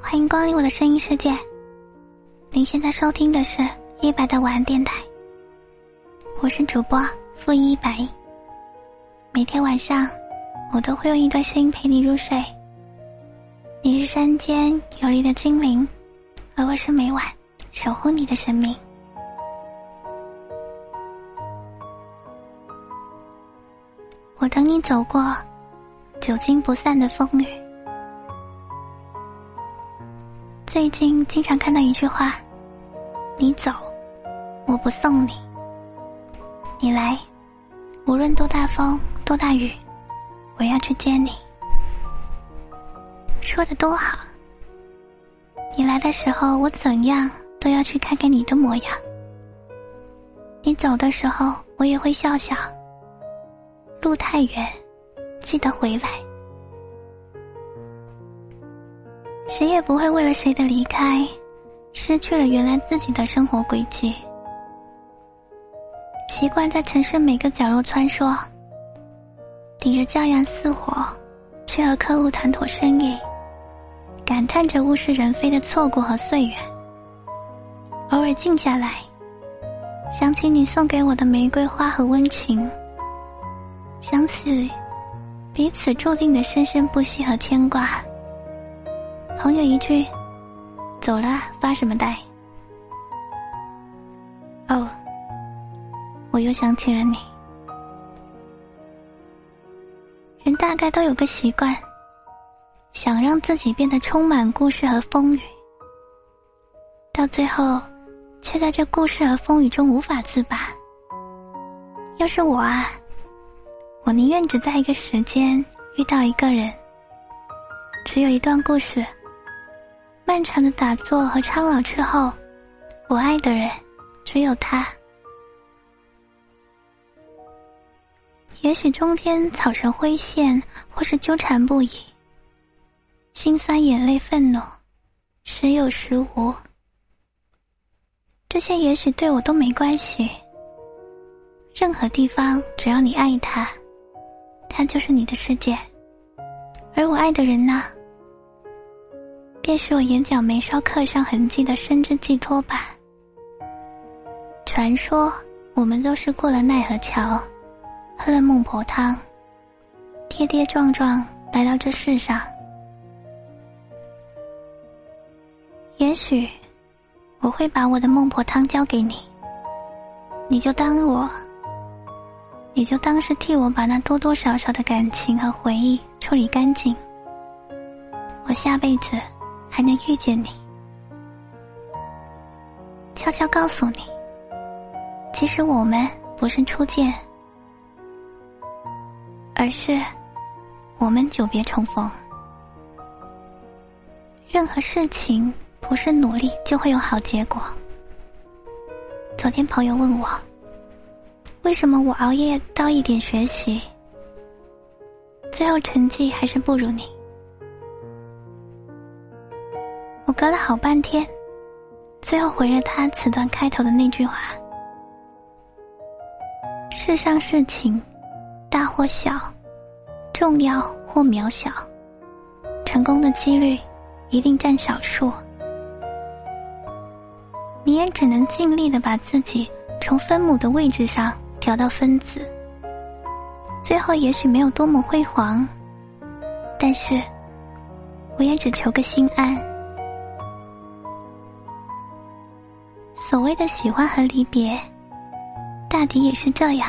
欢迎光临我的声音世界。您现在收听的是一百的晚安电台，我是主播负一百。每天晚上，我都会用一段声音陪你入睡。你是山间有力的精灵，而我是每晚守护你的生命。我等你走过久经不散的风雨。最近经常看到一句话：“你走，我不送你；你来，无论多大风多大雨，我要去接你。”说的多好！你来的时候，我怎样都要去看看你的模样；你走的时候，我也会笑笑。路太远，记得回来。谁也不会为了谁的离开，失去了原来自己的生活轨迹。习惯在城市每个角落穿梭，顶着骄阳似火，去和客户谈妥生意，感叹着物是人非的错过和岁月。偶尔静下来，想起你送给我的玫瑰花和温情。想起彼此注定的生生不息和牵挂。朋友一句“走了，发什么呆？”哦，我又想起了你。人大概都有个习惯，想让自己变得充满故事和风雨，到最后却在这故事和风雨中无法自拔。要是我啊！我宁愿只在一个时间遇到一个人，只有一段故事。漫长的打坐和苍老之后，我爱的人只有他。也许中间草绳灰线，或是纠缠不已，心酸、眼泪、愤怒，时有时无。这些也许对我都没关系。任何地方，只要你爱他。他就是你的世界，而我爱的人呢，便是我眼角眉梢刻上痕迹的生之寄托吧。传说我们都是过了奈何桥，喝了孟婆汤，跌跌撞撞来到这世上。也许我会把我的孟婆汤交给你，你就当我。你就当是替我把那多多少少的感情和回忆处理干净。我下辈子还能遇见你，悄悄告诉你，其实我们不是初见，而是我们久别重逢。任何事情不是努力就会有好结果。昨天朋友问我。为什么我熬夜到一点学习，最后成绩还是不如你？我隔了好半天，最后回了他此段开头的那句话：世上事情，大或小，重要或渺小，成功的几率一定占少数。你也只能尽力的把自己从分母的位置上。调到分子，最后也许没有多么辉煌，但是我也只求个心安。所谓的喜欢和离别，大抵也是这样。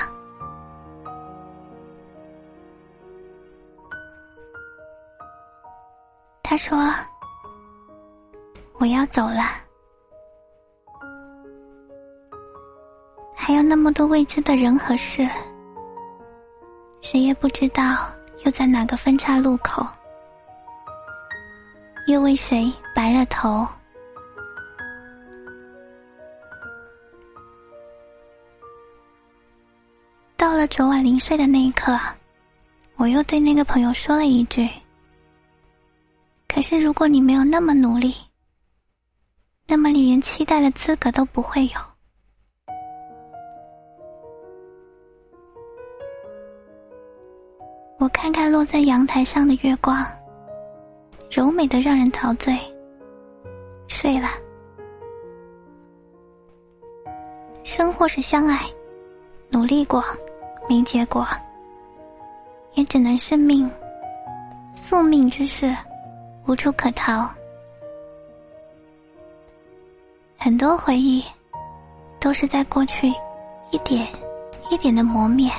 他说：“我要走了。”还有那么多未知的人和事，谁也不知道又在哪个分岔路口，又为谁白了头。了昨晚临睡的那一刻，我又对那个朋友说了一句：“可是如果你没有那么努力，那么你连期待的资格都不会有。”我看看落在阳台上的月光，柔美的让人陶醉，睡了。生或是相爱，努力过，没结果，也只能是命。宿命之事，无处可逃。很多回忆，都是在过去一点一点的磨灭。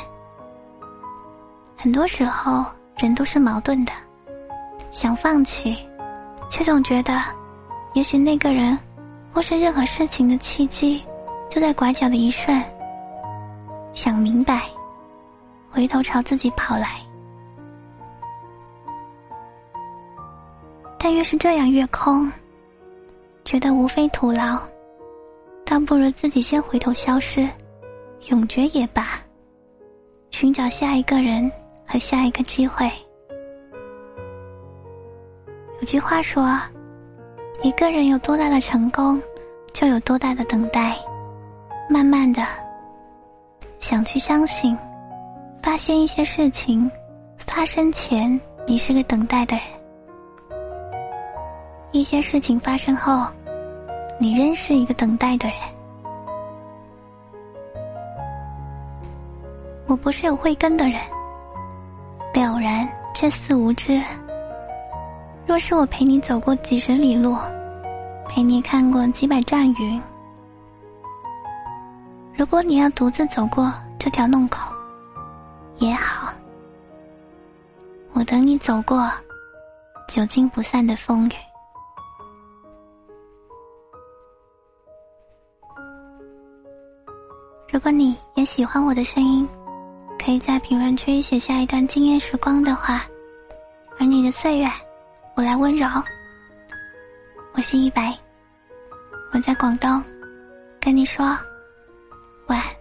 很多时候，人都是矛盾的，想放弃，却总觉得，也许那个人，或是任何事情的契机，就在拐角的一瞬。想明白，回头朝自己跑来。但越是这样越空，觉得无非徒劳。倒不如自己先回头消失，永绝也罢。寻找下一个人和下一个机会。有句话说：“一个人有多大的成功，就有多大的等待。”慢慢的，想去相信，发现一些事情发生前，你是个等待的人；一些事情发生后。你仍是一个等待的人。我不是有慧根的人，了然却似无知。若是我陪你走过几十里路，陪你看过几百丈云，如果你要独自走过这条弄口，也好，我等你走过久经不散的风雨。如果你也喜欢我的声音，可以在评论区写下一段惊艳时光的话，而你的岁月，我来温柔。我是一白，我在广东，跟你说晚安。